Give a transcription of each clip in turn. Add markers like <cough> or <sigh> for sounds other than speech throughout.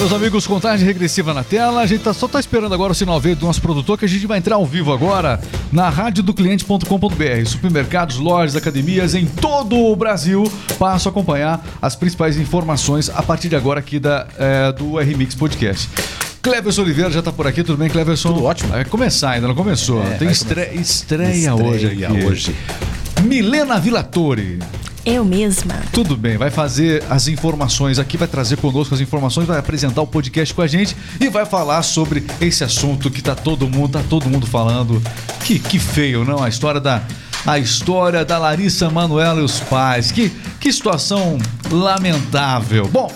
meus amigos, contagem regressiva na tela. A gente tá, só tá esperando agora o sinal verde do nosso produtor que a gente vai entrar ao vivo agora na radiodocliente.com.br. Supermercados, lojas, academias em todo o Brasil. Passo a acompanhar as principais informações a partir de agora aqui da, é, do RMix Podcast. Cleverson Oliveira já tá por aqui, tudo bem, Cleverson? Tudo ótimo. Vai começar, ainda não começou. É, Tem estre... começar. estreia, hoje aqui. Estreia hoje. Milena Vilatore. Eu mesma. Tudo bem, vai fazer as informações aqui, vai trazer conosco as informações, vai apresentar o podcast com a gente e vai falar sobre esse assunto que tá todo mundo, tá todo mundo falando. Que, que feio, não? A história da a história da Larissa Manoela e os pais. Que, que situação lamentável. Bom,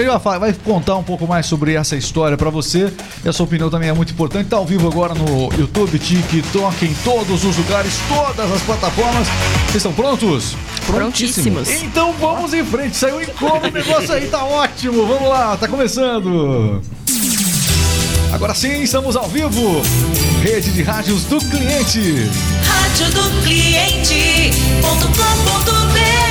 ele vai, falar- vai contar um pouco mais sobre essa história pra você. E a sua opinião também é muito importante. Tá ao vivo agora no YouTube, TikTok, em todos os lugares, todas as plataformas. Vocês estão prontos? Prontíssimos. Então vamos em frente. Saiu em como o negócio aí, tá ótimo. Vamos lá, tá começando. Agora sim, estamos ao vivo. Rede de rádios do cliente. Rádio do cliente.com.br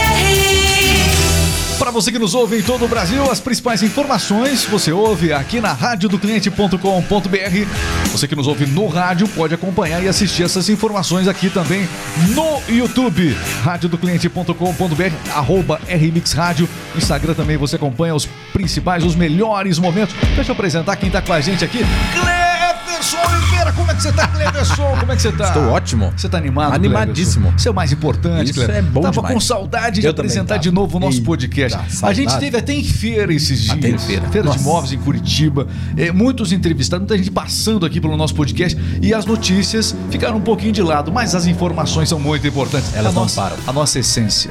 Para você que nos ouve em todo o Brasil, as principais informações você ouve aqui na radiodocliente.com.br. Você que nos ouve no rádio pode acompanhar e assistir essas informações aqui também no YouTube, radiodocliente.com.br, arroba RMix Rádio. Instagram também você acompanha os principais, os melhores momentos. Deixa eu apresentar quem tá com a gente aqui. Cleverson Oliveira, como é que você tá, Cleverson? Como é que você tá? Estou ótimo. Você tá animado? Animadíssimo. Cleverson? Isso é o mais importante, Isso Cleverson. é bom Tava demais. com saudade de Eu apresentar tava. de novo o nosso Eita, podcast. A saudade. gente teve até em feira esses dias. Até em feira. de Nossa. móveis em Curitiba. É, muitos entrevistados, muita gente passando aqui pelo nosso podcast. E as notícias ficaram um pouquinho de lado, mas as informações são muito importantes. Elas a não nossa, param. A nossa essência.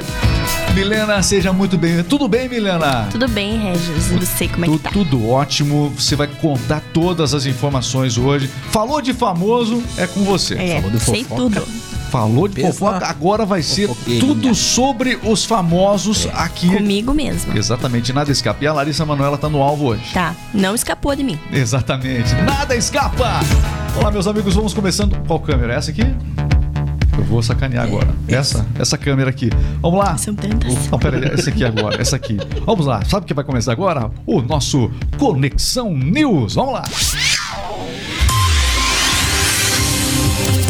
Milena, seja muito bem. Tudo bem, Milena? Tudo bem, Regis? E você, como é que tá? Tudo ótimo. Você vai contar todas as informações hoje. Falou de famoso, é com você. É, Falou de sei fofoca. tudo. Falou de Pensa fofoca, agora vai ser tudo sobre os famosos aqui. Comigo mesma. Exatamente, nada escapa. E a Larissa Manoela tá no alvo hoje. Tá, não escapou de mim. Exatamente, nada escapa. Olá, meus amigos, vamos começando. Qual câmera? Essa aqui? Eu vou sacanear agora. Essa, essa câmera aqui. Vamos lá. São tantas. Não, pera aí, essa aqui agora, essa aqui. Vamos lá, sabe o que vai começar agora? O nosso Conexão News. Vamos lá.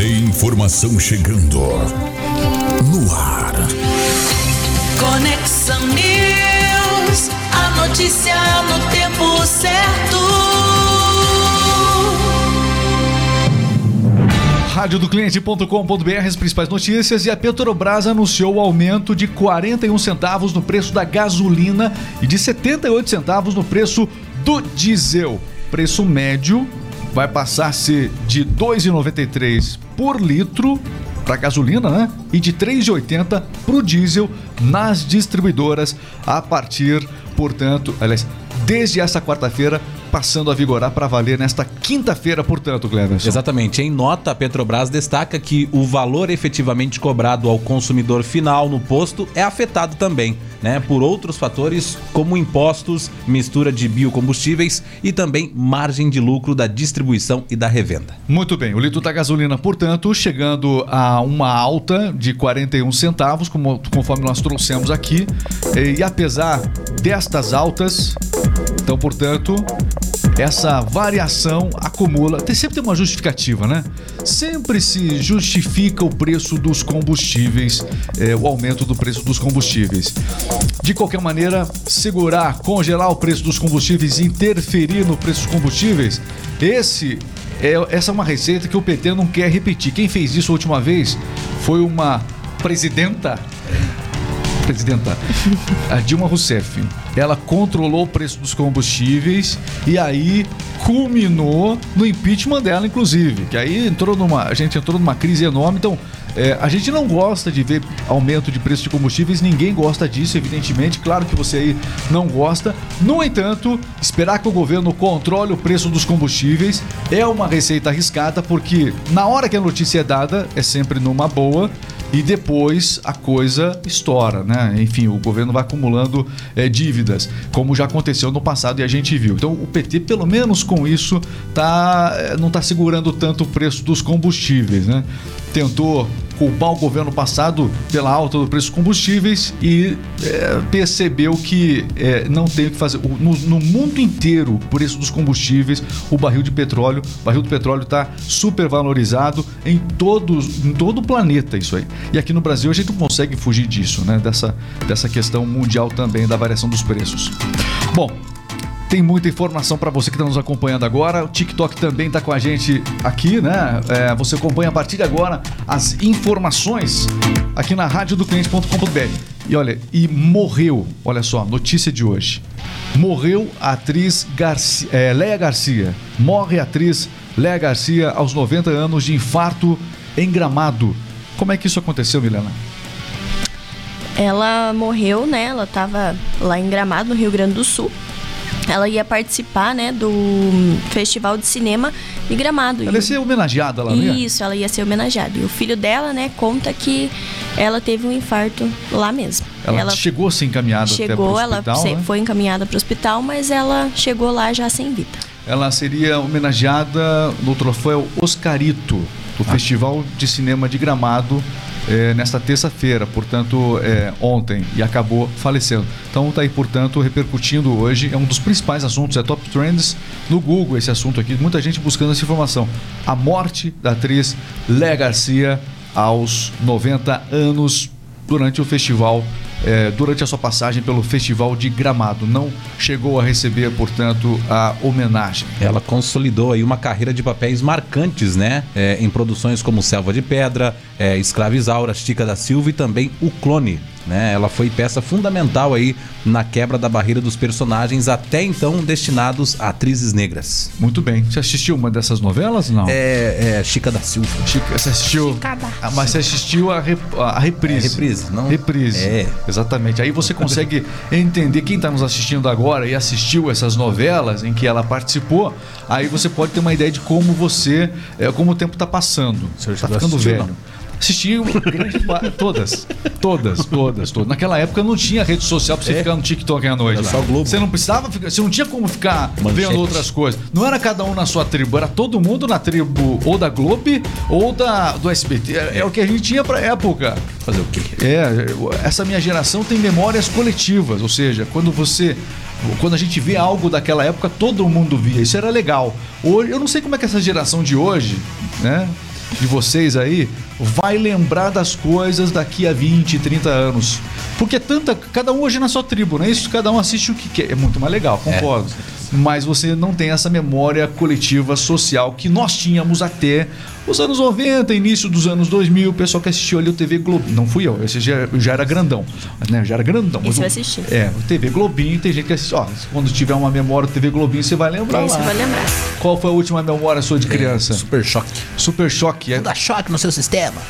Informação chegando. No ar. Conexão News, a notícia no tempo certo. radiodocliente.com.br as principais notícias e a Petrobras anunciou o aumento de 41 centavos no preço da gasolina e de 78 centavos no preço do diesel. Preço médio vai passar a ser de 2,93 por litro para gasolina, né? E de 3,80 para o diesel nas distribuidoras a partir, portanto, aliás, desde essa quarta-feira passando a vigorar para valer nesta quinta-feira, portanto, Cleverson. Exatamente. Em nota, a Petrobras destaca que o valor efetivamente cobrado ao consumidor final no posto é afetado também, né, por outros fatores como impostos, mistura de biocombustíveis e também margem de lucro da distribuição e da revenda. Muito bem, o litro da gasolina, portanto, chegando a uma alta de 41 centavos, como, conforme nós trouxemos aqui. E, apesar destas altas, então, portanto, essa variação acumula. Tem, sempre tem uma justificativa, né? Sempre se justifica o preço dos combustíveis, eh, o aumento do preço dos combustíveis. De qualquer maneira, segurar, congelar o preço dos combustíveis, interferir no preço dos combustíveis, esse é, essa é uma receita que o PT não quer repetir. Quem fez isso a última vez foi uma presidenta. Presidenta, a Dilma Rousseff. Ela controlou o preço dos combustíveis e aí culminou no impeachment dela, inclusive. Que aí entrou numa. A gente entrou numa crise enorme. Então, é, a gente não gosta de ver aumento de preço de combustíveis, ninguém gosta disso, evidentemente. Claro que você aí não gosta. No entanto, esperar que o governo controle o preço dos combustíveis é uma receita arriscada, porque na hora que a notícia é dada, é sempre numa boa. E depois a coisa estoura, né? Enfim, o governo vai acumulando é, dívidas, como já aconteceu no passado e a gente viu. Então o PT, pelo menos com isso, tá, é, não está segurando tanto o preço dos combustíveis, né? Tentou culpar o governo passado pela alta do preço dos combustíveis e é, percebeu que é, não tem o que fazer. No, no mundo inteiro, o preço dos combustíveis, o barril de petróleo, o barril do petróleo está super valorizado em, todos, em todo o planeta, isso aí. E aqui no Brasil a gente não consegue fugir disso, né? Dessa, dessa questão mundial também da variação dos preços. Bom, tem muita informação para você que está nos acompanhando agora. O TikTok também está com a gente aqui, né? É, você acompanha a partir de agora as informações aqui na radiodocliente.com.br. E olha, e morreu, olha só, notícia de hoje. Morreu a atriz Garcia, é, Leia Garcia. Morre a atriz Leia Garcia aos 90 anos de infarto em Gramado. Como é que isso aconteceu, Milena? Ela morreu, né? Ela tava lá em Gramado, no Rio Grande do Sul. Ela ia participar, né, do Festival de Cinema de Gramado. Ela ia ser homenageada lá, né? Isso, ela ia ser homenageada. E o filho dela, né, conta que ela teve um infarto lá mesmo. Ela, chegou a ser encaminhada até chegou, ela hospital, se- né? foi encaminhada para o hospital, mas ela chegou lá já sem vida. Ela seria homenageada no troféu Oscarito, do Festival de Cinema de Gramado, eh, nesta terça-feira, portanto, eh, ontem, e acabou falecendo. Então está aí, portanto, repercutindo hoje. É um dos principais assuntos, é top trends no Google esse assunto aqui. Muita gente buscando essa informação. A morte da atriz Léa Garcia aos 90 anos durante o festival, eh, durante a sua passagem pelo Festival de Gramado. Não chegou a receber, portanto, a homenagem. Ela consolidou aí uma carreira de papéis marcantes, né? É, em produções como Selva de Pedra, é, Escravizaura, Chica da Silva e também O Clone. Né? Ela foi peça fundamental aí na quebra da barreira dos personagens até então destinados a atrizes negras. Muito bem. Você assistiu uma dessas novelas? Não. É, é Chica da Silva. Chica, você assistiu. Ah, mas você assistiu a, rep- a reprise. É reprise, não? Reprise. É. Exatamente. Aí você <laughs> consegue entender quem está nos assistindo agora e assistiu essas novelas em que ela participou. Aí você pode ter uma ideia de como você, é, como o tempo está passando. Está ficando assistir ou velho. Grande pa- todas, todas, todas, todas. Naquela época não tinha rede social pra você É. ficar no TikTok à noite. Era lá. só Globo. Você não precisava, ficar- você não tinha como ficar Manchete. vendo outras coisas. Não era cada um na sua tribo, era todo mundo na tribo ou da Globo ou da do SBT. É, é o que a gente tinha pra época. Fazer o quê? É, essa minha geração tem memórias coletivas, ou seja, quando você quando a gente vê algo daquela época, todo mundo via. Isso era legal. Hoje, eu não sei como é que essa geração de hoje, né, de vocês aí, vai lembrar das coisas daqui a 20, 30 anos. Porque é tanta, cada um hoje na sua tribo, não é isso? Cada um assiste o que quer. É muito mais legal, concordo. Mas você não tem essa memória coletiva social que nós tínhamos até os anos 90, início dos anos 2000, o pessoal que assistiu ali o TV Globo. Não fui eu, esse já, já era grandão. Né? Já era grandão. Isso eu assisti. É, o TV Globinho, tem gente que assiste. Ó, quando tiver uma memória do TV Globinho, você vai lembrar. Você lá. vai lembrar. Qual foi a última memória sua de criança? Super choque. Super Choque. É Dá choque no seu sistema.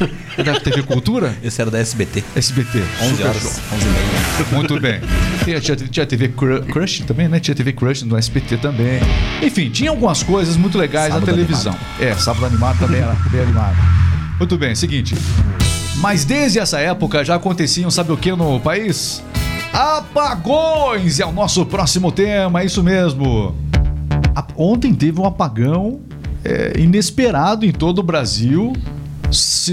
<laughs> é da TV Cultura? Esse era da SBT. SBT. 11 Super horas, Choque. 11 e meia. Muito bem. Tinha, tinha, tinha TV Cru- Crush também, né? Tinha TV Crush no SBT também. Enfim, tinha algumas coisas muito legais Sábado na televisão. É, sábado animado também era bem animado. Muito bem, seguinte. Mas desde essa época já aconteciam, sabe o que no país? Apagões é o nosso próximo tema, é isso mesmo. Ontem teve um apagão é, inesperado em todo o Brasil.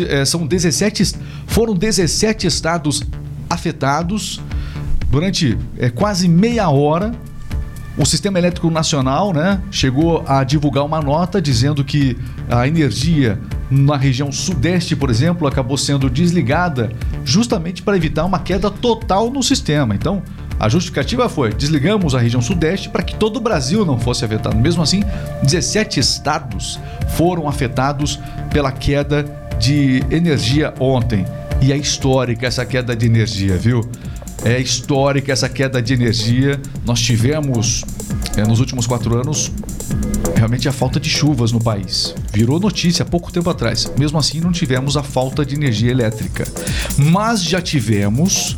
É, são 17, est- foram 17 estados afetados durante é, quase meia hora. O Sistema Elétrico Nacional né, chegou a divulgar uma nota dizendo que a energia na região sudeste, por exemplo, acabou sendo desligada justamente para evitar uma queda total no sistema. Então, a justificativa foi: desligamos a região sudeste para que todo o Brasil não fosse afetado. Mesmo assim, 17 estados foram afetados pela queda de energia ontem. E é histórica essa queda de energia, viu? É histórica essa queda de energia. Nós tivemos, eh, nos últimos quatro anos, realmente a falta de chuvas no país. Virou notícia há pouco tempo atrás. Mesmo assim, não tivemos a falta de energia elétrica. Mas já tivemos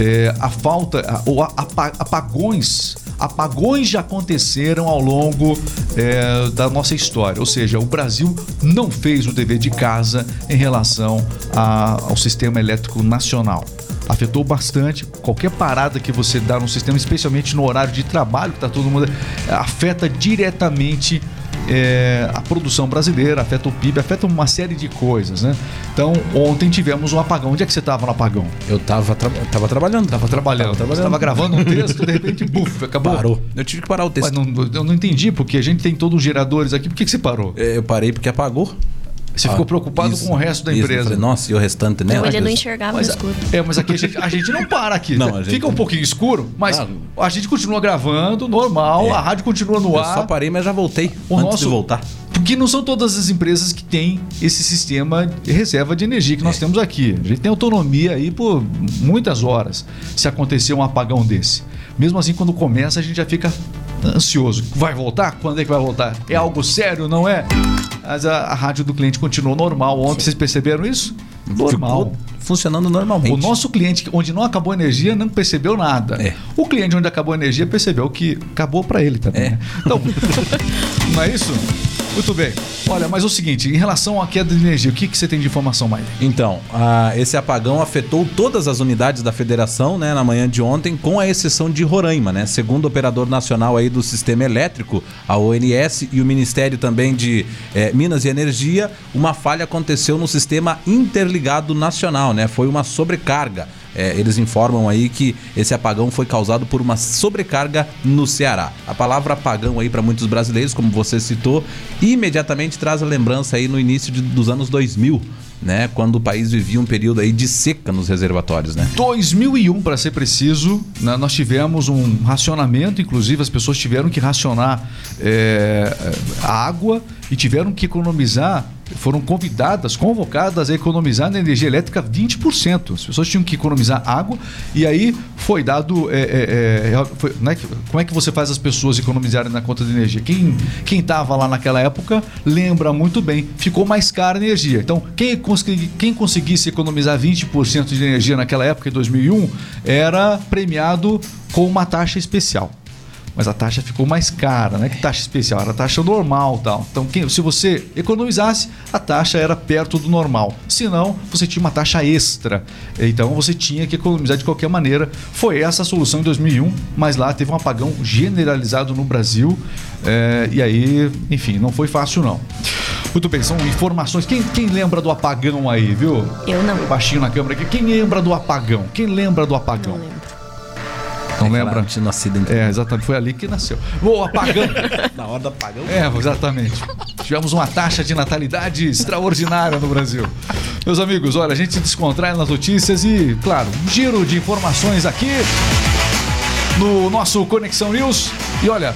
é, a falta, ou apagões. Apagões já aconteceram ao longo é, da nossa história. Ou seja, o Brasil não fez o dever de casa em relação a- ao sistema elétrico nacional. Afetou bastante. Qualquer parada que você dá no sistema, especialmente no horário de trabalho, que tá todo mundo. afeta diretamente é, a produção brasileira, afeta o PIB, afeta uma série de coisas, né? Então, ontem tivemos um apagão. Onde é que você estava no apagão? Eu tava, tra tava trabalhando. Tava trabalhando. Tava trabalhando. Estava gravando um texto, de repente, <laughs> buf, acabou. Parou. Eu tive que parar o texto. Mas não, eu não entendi, porque a gente tem todos os geradores aqui. Por que, que você parou? É, Eu parei porque apagou. Você Ah, ficou preocupado isso, com o resto da isso. Eu empresa. falei, Nossa, e o restante, né? Não, ele não Mas- enxergava no Mas, escuro. é, mas aqui a gente, a gente não para aqui. Não, a gente Fica um pouquinho escuro, mas Ah. a gente continua gravando, normal, É. a rádio continua no Eu ar. só parei, mas já voltei. O antes nosso- de voltar. Porque não são todas as empresas que têm esse sistema de reserva de energia que É. nós temos aqui. A gente tem autonomia aí por muitas horas se acontecer um apagão desse. Mesmo assim, quando começa, a gente já fica ansioso. Vai voltar? Quando é que vai voltar? É algo sério, não é? Mas a, a rádio do cliente continuou normal. Ontem vocês perceberam isso? Normal. Ficou funcionando normalmente. O nosso cliente, onde não acabou a energia, não percebeu nada. É. O cliente onde acabou a energia percebeu que acabou para ele também. É. né? Então, <laughs> não é isso? Muito bem. Olha, mas é o seguinte, em relação à queda de energia, o que, que você tem de informação, mais? Então, esse apagão afetou todas as unidades da federação né, na manhã de ontem, com a exceção de Roraima, né? Segundo o operador nacional aí do sistema elétrico, a ONS e o Ministério também de eh, Minas e Energia, uma falha aconteceu no sistema interligado nacional, né? Foi uma sobrecarga. É, eles informam aí que esse apagão foi causado por uma sobrecarga no Ceará. A palavra apagão aí para muitos brasileiros, como você citou, imediatamente traz a lembrança aí no início de- dos anos 2000, né, quando o país vivia um período aí de seca nos reservatórios, né? 2001, para ser preciso, né, nós tivemos um racionamento, inclusive as pessoas tiveram que racionar é, água e tiveram que economizar, foram convidadas, convocadas a economizar na energia elétrica 20%. As pessoas tinham que economizar água e aí foi dado. é, é, é, foi- né, como é que você faz as pessoas economizarem na conta de energia? Quem quem estava lá naquela época lembra muito bem, ficou mais cara a energia. Então, quem, consegui- quem conseguisse economizar 20% de energia naquela época, em 2001, era premiado com uma taxa especial. Mas a taxa ficou mais cara, né? Que taxa especial? Era taxa normal tal. Então, quem- se você economizasse, a taxa era perto do normal. Se não, você tinha uma taxa extra. Então, você tinha que economizar de qualquer maneira. Foi essa a solução em 2001, mas lá teve um apagão generalizado no Brasil. é, e aí, enfim, não foi fácil não. Muito bem, são informações. Quem, quem lembra do apagão aí, viu? Eu não. Baixinho na câmera aqui. Quem lembra do apagão? Quem lembra do apagão? Não Aquela lembra? tinha nascido em- É, exatamente. Foi ali que nasceu. O apagão. <laughs> Na hora do apagão. É, exatamente. Tivemos uma taxa de natalidade extraordinária no Brasil. Meus amigos, olha, a gente se descontrai nas notícias e, claro, um giro de informações aqui no nosso Conexão News. E olha.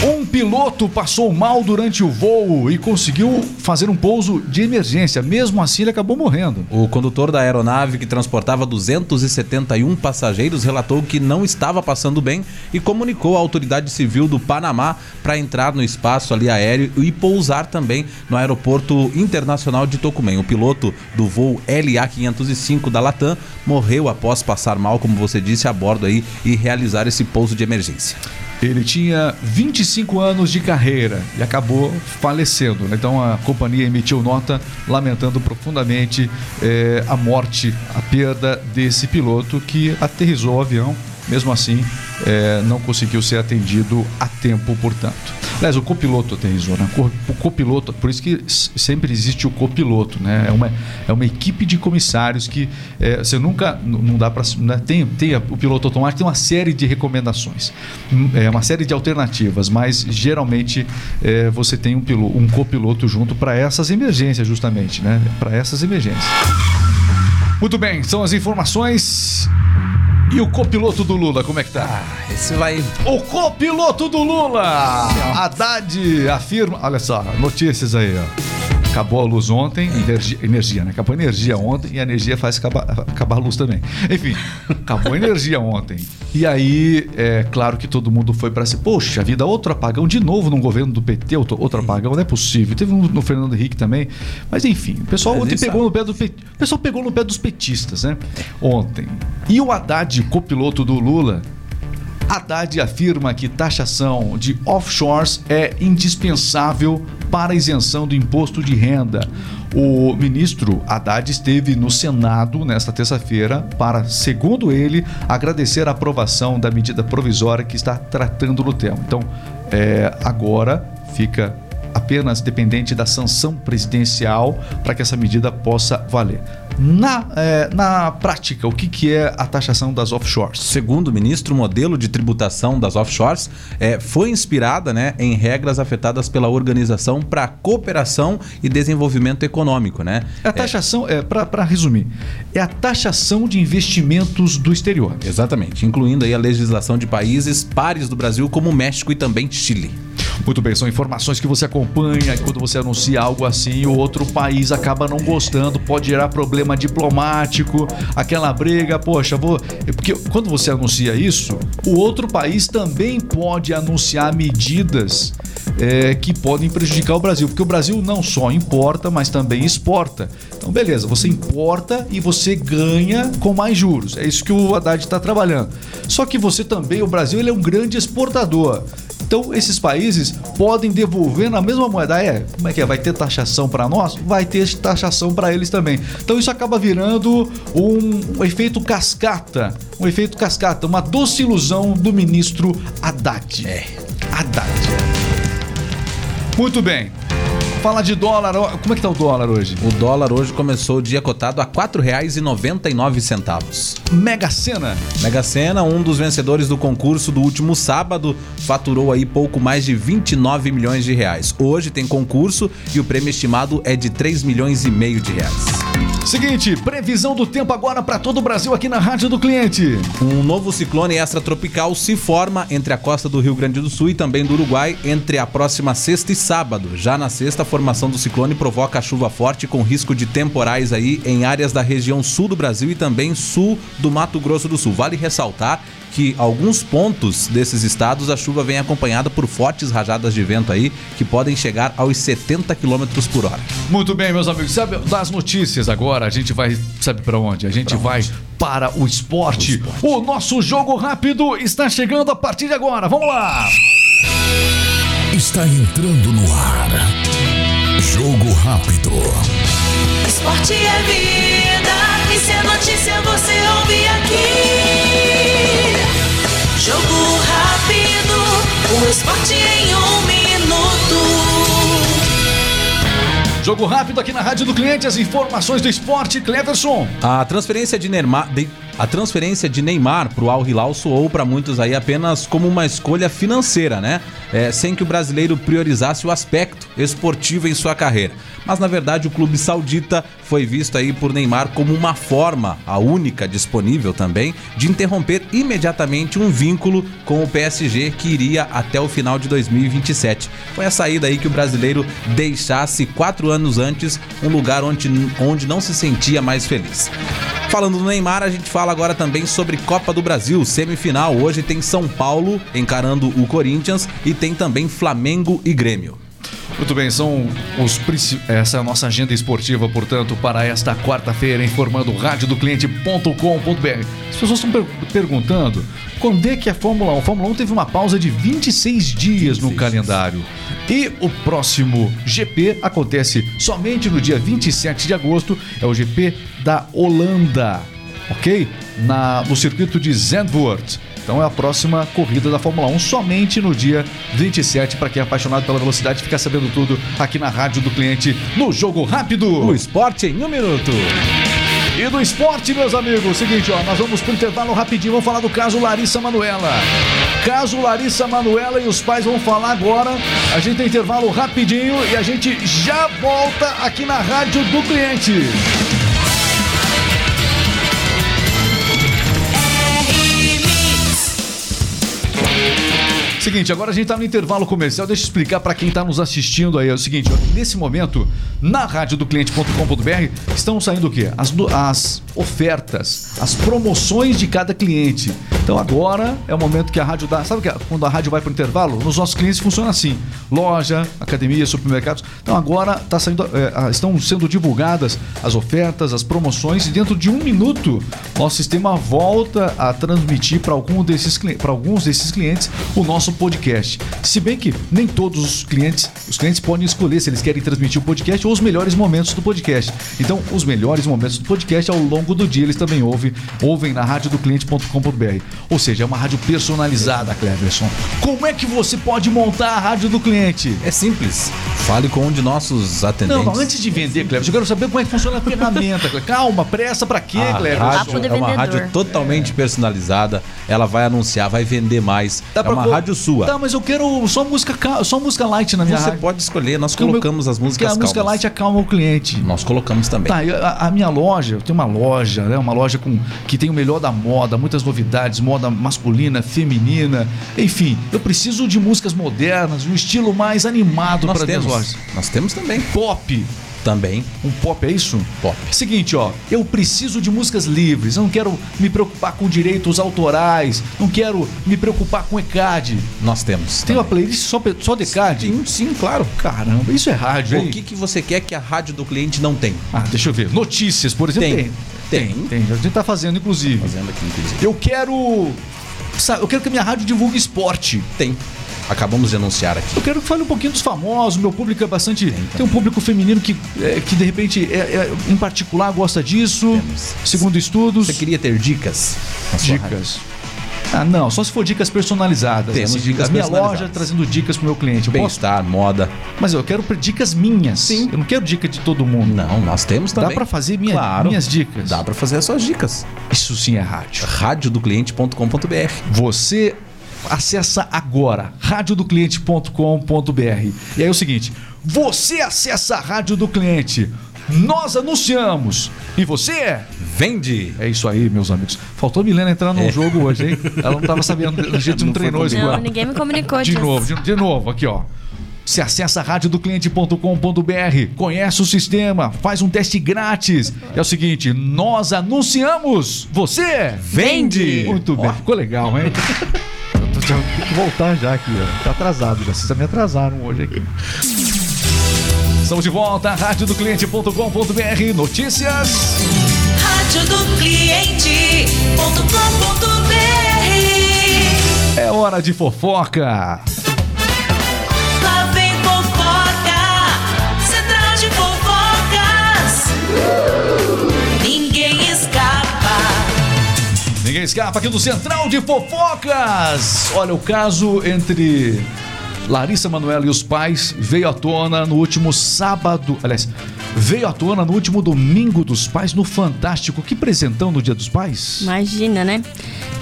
Um piloto passou mal durante o voo e conseguiu fazer um pouso de emergência. Mesmo assim, ele acabou morrendo. O condutor da aeronave que transportava 271 passageiros relatou que não estava passando bem e comunicou à autoridade civil do Panamá para entrar no espaço ali aéreo e pousar também no aeroporto internacional de Tocumen. O piloto do voo LA505 da Latam morreu após passar mal, como você disse, a bordo aí e realizar esse pouso de emergência. Ele tinha 25 anos de carreira e acabou falecendo. né? Então a companhia emitiu nota lamentando profundamente eh, a morte, a perda desse piloto que aterrizou o avião. Mesmo assim, eh, não conseguiu ser atendido a tempo, portanto. Aliás, o copiloto aterrizou, né? O copiloto, por isso que sempre existe o copiloto, né? É uma, é uma equipe de comissários que eh, você nunca, não dá para, tem, tem a- o piloto automático, tem uma série de recomendações, Hum, é uma série de alternativas, mas geralmente eh, você tem um, pilo, um copiloto junto para essas emergências, justamente, né? Para essas emergências. Muito bem, são as informações. E o copiloto do Lula, como é que tá? Esse vai. O copiloto do Lula! Haddad afirma. Olha só, notícias aí, ó. Acabou a luz ontem, energia, energia, né? Acabou a energia ontem e a energia faz acabar, acabar a luz também. Enfim, acabou a energia ontem. E aí, é claro que todo mundo foi para si. Poxa vida, outro apagão de novo no governo do PT, outro, outro apagão, não é possível. Teve um no Fernando Henrique também. Mas enfim, o pessoal Mas ontem pegou no pé do pe- o pessoal pegou no pé dos petistas, né? Ontem. E o Haddad, copiloto do Lula, Haddad afirma que taxação de offshores é indispensável para isenção do imposto de renda. O ministro Haddad esteve no Senado nesta terça-feira para, segundo ele, agradecer a aprovação da medida provisória que está tratando do tema. Então, é, agora fica apenas dependente da sanção presidencial para que essa medida possa valer. Na, é, na prática, o que, que é a taxação das offshores? Segundo o ministro, o modelo de tributação das offshores é, foi inspirada né, em regras afetadas pela Organização para a Cooperação e Desenvolvimento Econômico. Né? A taxação, é, para resumir, é a taxação de investimentos do exterior. Exatamente, incluindo aí a legislação de países pares do Brasil, como México e também Chile. Muito bem, são informações que você acompanha e quando você anuncia algo assim, o outro país acaba não gostando, pode gerar problema diplomático, aquela briga, poxa, vou. Porque quando você anuncia isso, o outro país também pode anunciar medidas é, que podem prejudicar o Brasil, porque o Brasil não só importa, mas também exporta. Então, beleza, você importa e você ganha com mais juros. É isso que o Haddad está trabalhando. Só que você também, o Brasil, ele é um grande exportador. Então, esses países podem devolver na mesma moeda. Ah, é, como é que é? Vai ter taxação para nós? Vai ter taxação para eles também. Então, isso acaba virando um, um, efeito cascata. Um efeito cascata, uma doce ilusão do ministro Haddad. É. Haddad. Muito bem. Fala de dólar. Como é que tá o dólar hoje? O dólar hoje começou o dia cotado a R$ 4,99. Mega Sena. Mega Sena, um dos vencedores do concurso do último sábado, faturou aí pouco mais de 29 milhões de reais. Hoje tem concurso e o prêmio estimado é de 3 milhões e meio de reais. Seguinte, previsão do tempo agora para todo o Brasil aqui na Rádio do Cliente. Um novo ciclone extratropical se forma entre a costa do Rio Grande do Sul e também do Uruguai entre a próxima sexta e sábado. Já na sexta, a formação do ciclone provoca chuva forte com risco de temporais aí em áreas da região sul do Brasil e também sul do Mato Grosso do Sul. Vale ressaltar que alguns pontos desses estados a chuva vem acompanhada por fortes rajadas de vento aí que podem chegar aos 70 km por hora. Muito bem, meus amigos. Sabe das notícias agora? A gente vai, sabe para onde? A gente vai para o esporte. o esporte. O nosso jogo rápido está chegando a partir de agora. Vamos lá. Está entrando no ar. Jogo rápido. Esporte é vida. E se é notícia, você ouve aqui. Jogo rápido aqui na Rádio do Cliente, as informações do esporte, Cleverson. A transferência de Neymar, de, a transferência de Neymar para o Al Hilal soou para muitos aí apenas como uma escolha financeira, né? É, sem que o brasileiro priorizasse o aspecto esportivo em sua carreira. Mas na verdade o clube saudita foi visto aí por Neymar como uma forma, a única disponível também, de interromper imediatamente um vínculo com o PSG que iria até o final de 2027. Foi a saída aí que o brasileiro deixasse quatro anos antes um lugar onde, onde não se sentia mais feliz. Falando do Neymar, a gente fala agora também sobre Copa do Brasil, semifinal. Hoje tem São Paulo encarando o Corinthians e tem também Flamengo e Grêmio. Muito bem, são os essa é a nossa agenda esportiva, portanto, para esta quarta-feira, informando radiodocliente.com.br. As pessoas estão per perguntando quando é que a Fórmula 1? A Fórmula 1 teve uma pausa de 26 dias no calendário. E o próximo GP acontece somente no dia 27 de agosto, é o GP da Holanda, ok? Na, no circuito de Zandvoort. Então é a próxima corrida da Fórmula 1 somente no dia 27. Para quem é apaixonado pela velocidade, fica sabendo tudo aqui na rádio do cliente no Jogo Rápido. O esporte em um minuto. E do esporte, meus amigos, seguinte, ó, nós vamos pro intervalo rapidinho, vamos falar do caso Larissa Manuela. Caso Larissa Manuela e os pais vão falar agora. A gente tem intervalo rapidinho e a gente já volta aqui na rádio do cliente. Seguinte, agora a gente tá no intervalo comercial. Deixa eu explicar para quem tá nos assistindo aí. É o seguinte, ó, nesse momento, na rádio do cliente.com.br, estão saindo o quê? As, as ofertas, as promoções de cada cliente. Então agora é o momento que a rádio dá. Sabe que quando a rádio vai para o intervalo? Nos nossos clientes funciona assim: loja, academia, supermercados. Então agora tá saindo, é, estão sendo divulgadas as ofertas, as promoções, e dentro de um minuto, nosso sistema volta a transmitir para algum desses, alguns desses clientes o nosso podcast. Se bem que nem todos os clientes, os clientes podem escolher se eles querem transmitir o podcast ou os melhores momentos do podcast. Então, os melhores momentos do podcast ao longo do dia eles também ouvem, ouvem na rádio do cliente.com.br. Ou seja, é uma rádio personalizada, Cleverson. Como é que você pode montar a rádio do cliente? É simples. Fale com um de nossos atendentes. Não, não, antes de vender, Cleverson, eu quero saber como é que funciona a ferramenta. <laughs> Calma, pressa pra quê, A Cleverson? Rádio é uma rádio totalmente personalizada. Ela vai anunciar, vai vender mais. Dá é pra uma co- rádio sua. Tá, mas eu quero só música, ca- só música light na minha Você rádio. pode escolher. Nós Porque colocamos as Porque músicas a música calmas. light acalma o cliente. Nós colocamos também. Tá, eu- a, a minha loja, eu tenho uma loja, né? Uma loja com que tem o melhor da moda, muitas novidades, moda masculina, feminina, enfim. Eu preciso de músicas modernas, um estilo mais animado para temos. Nós temos também. Pop, Também. um pop é isso? Pop. Seguinte, ó, eu preciso de músicas livres, eu não quero me preocupar com direitos autorais, não quero me preocupar com ECAD. Nós temos. Tem uma também. playlist só, só de ECAD? Sim, sim, claro. Caramba, isso é rádio, hein? O que, que você quer que a rádio do cliente não tem? Ah, deixa eu ver. Notícias, por exemplo. Tem. Tem. Tem. A gente tá fazendo, inclusive. Fazendo aqui, inclusive. Eu quero. Eu quero que a minha rádio divulgue esporte. Tem. Acabamos de anunciar aqui. Eu quero que fale um pouquinho dos famosos. Meu público é bastante. Tem, também. um público feminino que, é, que de repente, é- é, em particular, gosta disso. Temos. Segundo estudos. Você queria ter dicas? Dicas. Ah, não, só se for dicas personalizadas. Temos assim, dicas a minha loja trazendo dicas pro meu cliente. Posso? Bem-estar, moda. Mas eu quero dicas minhas. Sim. Eu não quero dica de todo mundo. Não, nós temos também. Dá pra fazer minha- Claro. minhas dicas. Dá pra fazer as suas dicas. Isso sim é rádio. radiodocliente.com.br Você acessa agora radiodocliente.com.br. E aí é o seguinte, você acessa a rádio do cliente. Nós anunciamos. E você? Vende! É isso aí, meus amigos. Faltou a Milena entrar no É. jogo hoje, hein? Ela não tava sabendo, do jeito que não Não treinou isso. Não, agora. ninguém me comunicou De disso. novo, de, de novo, aqui ó. Você acessa radiodocliente.com.br, conhece o sistema, faz um teste grátis. É o seguinte, nós anunciamos, você Vende! Muito bem, Ó. ficou legal, hein? <laughs> Eu tô- Tem que voltar já aqui, ó. Tá atrasado já, vocês me atrasaram hoje aqui. Estamos de volta, radiodocliente.com.br, notícias. Rádio do cliente.com.br É hora de fofoca. Lá vem fofoca, central de fofocas. Ninguém escapa. Ninguém escapa aqui do Central de Fofocas. Olha, o caso entre Larissa Manoela e os pais veio à tona no último sábado. Aliás, veio à tona no último domingo dos pais no Fantástico. Que presentão no Dia dos Pais? Imagina, né?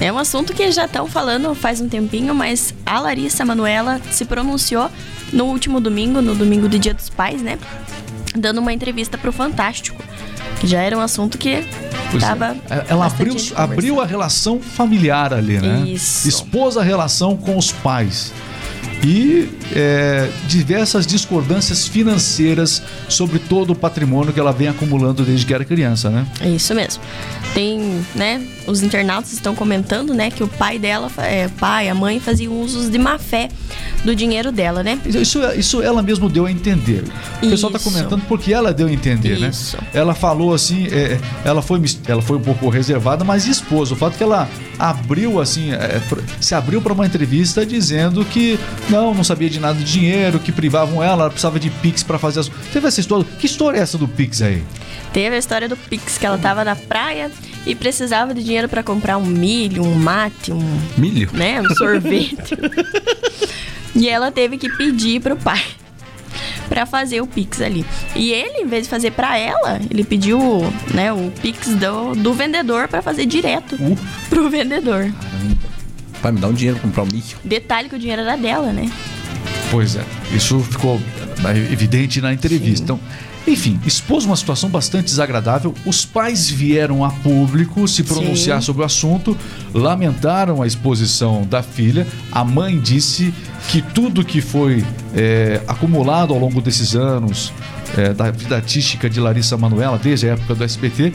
É um assunto que já estão falando faz um tempinho, mas a Larissa Manuela se pronunciou no último domingo, no domingo do Dia dos Pais, né? Dando uma entrevista pro Fantástico. Que já era um assunto que Pois é. tava. Ela abriu, abriu a relação familiar ali, né? Isso. Expôs a relação com os pais. E é, diversas discordâncias financeiras sobre todo o patrimônio que ela vem acumulando desde que era criança, né? É isso mesmo. Tem, né? Os internautas estão comentando, né, que o pai dela, é, o pai, a mãe faziam usos de má fé do dinheiro dela, né? Isso, isso ela mesmo deu a entender. O pessoal está comentando porque ela deu a entender, Isso. né? Ela falou assim, é, ela, foi, ela foi um pouco reservada, mas expôs. O fato que ela abriu assim, é, pr- se abriu para uma entrevista dizendo que não, não sabia de nada de dinheiro, que privavam ela, ela precisava de Pix para fazer as. Teve essa história. Que história é essa do Pix aí? Teve a história do Pix, que ela tava na praia e precisava de dinheiro pra comprar um milho, um mate, um, Milho? né, um sorvete. <laughs> e ela teve que pedir pro pai pra fazer o Pix ali. E ele, em vez de fazer pra ela, ele pediu, né, o Pix do, do vendedor pra fazer direto Uh. pro vendedor. Vai me dar um dinheiro pra comprar um milho. Detalhe que o dinheiro era dela, né? Pois é, isso ficou é, evidente na entrevista. Sim. Então, enfim, expôs uma situação bastante desagradável. Os pais vieram a público se pronunciar Sim. sobre o assunto, lamentaram a exposição da filha. A mãe disse que tudo que foi é, acumulado ao longo desses anos é, da vida artística de Larissa Manoela, desde a época do SBT,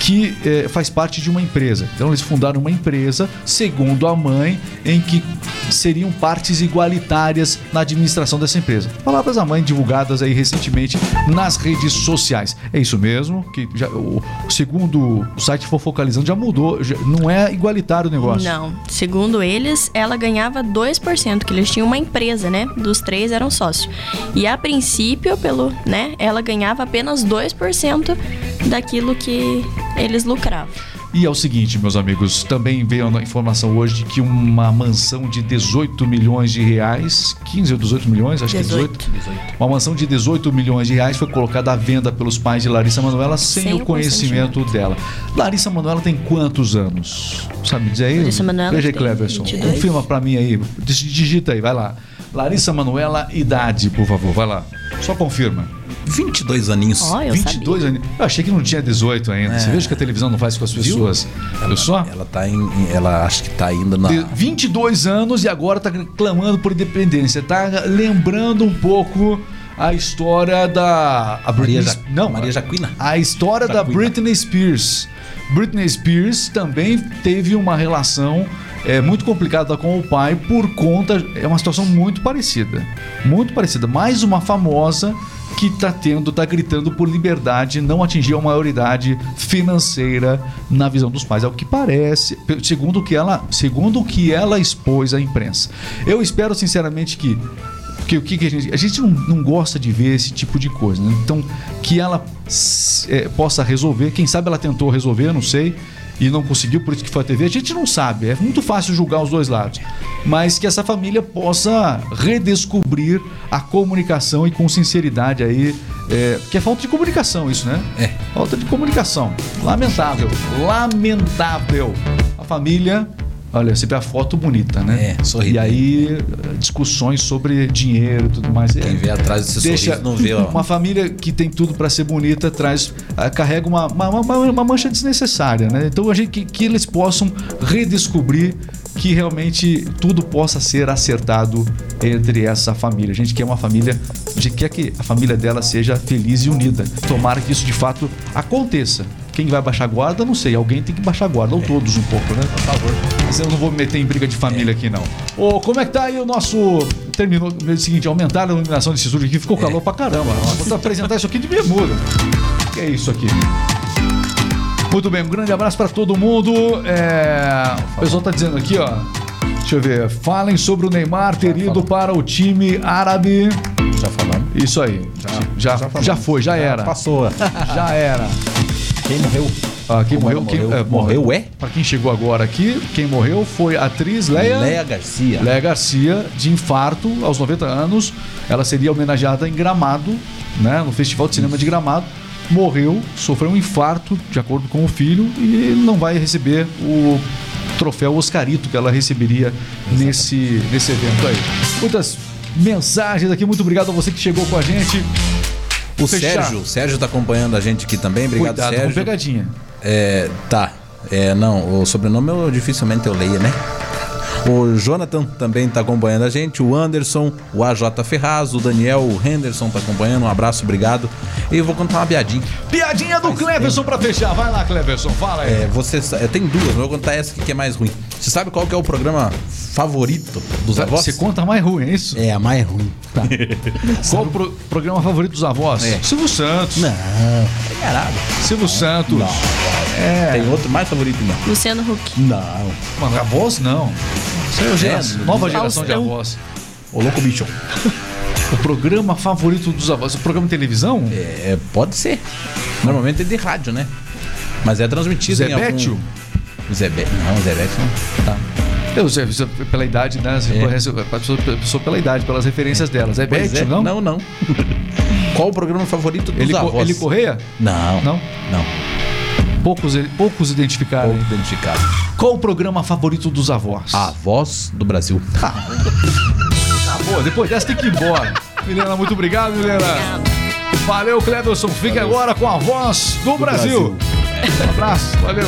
que eh, faz parte de uma empresa. Então eles fundaram uma empresa, segundo a mãe, em que seriam partes igualitárias na administração dessa empresa. Palavras da mãe divulgadas aí recentemente nas redes sociais. É isso mesmo, que já, o, segundo o site Fofocalizando já mudou, já- não é igualitário o negócio. Não. Segundo eles, ela ganhava 2%, que eles tinham uma empresa, né? Dos três eram sócios. E a princípio, pelo, né, ela ganhava apenas 2% daquilo que eles lucravam. E é o seguinte, meus amigos, também veio a informação hoje de que uma mansão de 18 milhões de reais, 15 ou 18 milhões, acho que 18, 18. uma mansão de 18 milhões de reais foi colocada à venda pelos pais de Larissa Manoela sem, Sem o conhecimento dela. Larissa Manoela tem quantos anos? Sabe dizer aí? Larissa Manoela Veja Cleverson. 22. Confirma pra mim aí. Digita aí, vai lá. Larissa Manoela, idade, por favor, vai lá. Só confirma. 22 aninhos. Ó, eu 22 sabia. anos. Eu achei que não tinha 18 ainda. Você veja que a televisão não faz com as pessoas. Viu só? Ela tá em. Ela acho que tá ainda na. De 22 anos e agora tá clamando por independência. Tá lembrando um pouco a história da. A Maria, Britney ja... Sp- Não, Maria Jaquina. a história da Jaquina. Britney Spears. Britney Spears também teve uma relação é, muito complicada com o pai por conta. É uma situação muito parecida. Muito parecida. Mais uma famosa que tá tendo, tá gritando por liberdade, não atingir a maioridade financeira na visão dos pais. É o que parece, segundo o que ela, segundo o que ela expôs à imprensa. Eu espero sinceramente que o que, que a gente. A gente não, não gosta de ver esse tipo de coisa, né? Então, que ela é, possa resolver. Quem sabe ela tentou resolver, não sei. E não conseguiu, por isso que foi a TV. A gente não sabe. É muito fácil julgar os dois lados. Mas que essa família possa redescobrir a comunicação e com sinceridade aí. É, porque é falta de comunicação isso, né? É. Falta de comunicação. Lamentável. Lamentável. A família. Olha, você vê a foto bonita, né? É, sorridente. E aí, discussões sobre dinheiro e tudo mais. Quem vê atrás desse deixa sorriso não vê, ó. uma família que tem tudo para ser bonita traz ah, carrega uma, uma, uma, uma mancha desnecessária, né? Então a gente que, que eles possam redescobrir que realmente tudo possa ser acertado entre essa família. A gente quer uma família, a gente quer que a família dela seja feliz e unida. Tomara que isso de fato aconteça. Quem vai baixar a guarda, não sei. Alguém tem que baixar a guarda, ou todos um pouco, né? Por favor. Mas eu não vou me meter em briga de família aqui, não. Ô, como é que tá aí o nosso. Terminou é o seguinte, aumentaram a iluminação desse estúdio aqui, ficou calor pra caramba. Vou apresentar isso aqui de bermuda. O que é isso aqui? Muito bem, um grande abraço pra todo mundo. É, O pessoal tá dizendo aqui, ó. Deixa eu ver. Falem sobre o Neymar ter ido para o time árabe. Já falamos. Isso aí. Já, já, falamos. foi, já era. Passou. Já era. <laughs> Quem morreu? Ah, quem Como morreu, quem, morreu? é, Morreu, é? Pra quem chegou agora aqui, quem morreu foi a atriz Leia, Leia Garcia. Leia Garcia, de infarto aos 90 anos. Ela seria homenageada em Gramado, né, no Festival de Cinema de Gramado. Morreu, sofreu um infarto, de acordo com o filho, e não vai receber o troféu Oscarito que ela receberia nesse, nesse evento aí. Muitas mensagens aqui, muito obrigado a você que chegou com a gente. O Fechar. Sérgio, o Sérgio tá acompanhando a gente aqui também. Obrigado, Cuidado com Sérgio. pegadinha. É, tá. É, não, o sobrenome eu dificilmente eu leio, né? O Jonathan também tá acompanhando a gente, o Anderson, o AJ Ferraz, o Daniel o Henderson tá acompanhando. Um abraço, obrigado. E eu vou contar uma piadinha. Piadinha do Cleverson pra fechar. Vai lá, Cleverson, fala aí. É, você, é, tem duas, mas eu vou contar essa aqui que é mais ruim. Você sabe qual que é o programa favorito dos avós? Você conta mais ruim, é isso? É, a mais ruim. <laughs> Qual o pro- programa favorito dos avós? É. Silvio Santos. Não, é caralho. Silvio Santos. Não. É. Tem outro mais favorito, não. Luciano Huck. Não. Mano, avós não. Isso aí é geração- É, nova geração de avós. O Louco Bicho. <laughs> O programa favorito dos avós. O programa de televisão? É, pode ser. Normalmente é de rádio, né? Mas é transmitido Zé em algum... Bétio? Zé Bétio. Não, Zé Bétio não. Tá. Eu é pela idade, né? Você É. conhece a pessoa, pessoa pela idade, pelas referências delas. É Pois Bétio, é. não? Não, não. <laughs> Qual o programa favorito dos Ele, avós? ele Correia? Não. Não? Não. Poucos, poucos identificaram. Pouco identificado. Qual o programa favorito dos avós? A voz do Brasil. <laughs> Tá bom, depois dessa tem que ir embora. Milena, muito obrigado, Milena. Valeu, Cleverson. Fique agora com a voz do, Brasil. Um abraço, valeu.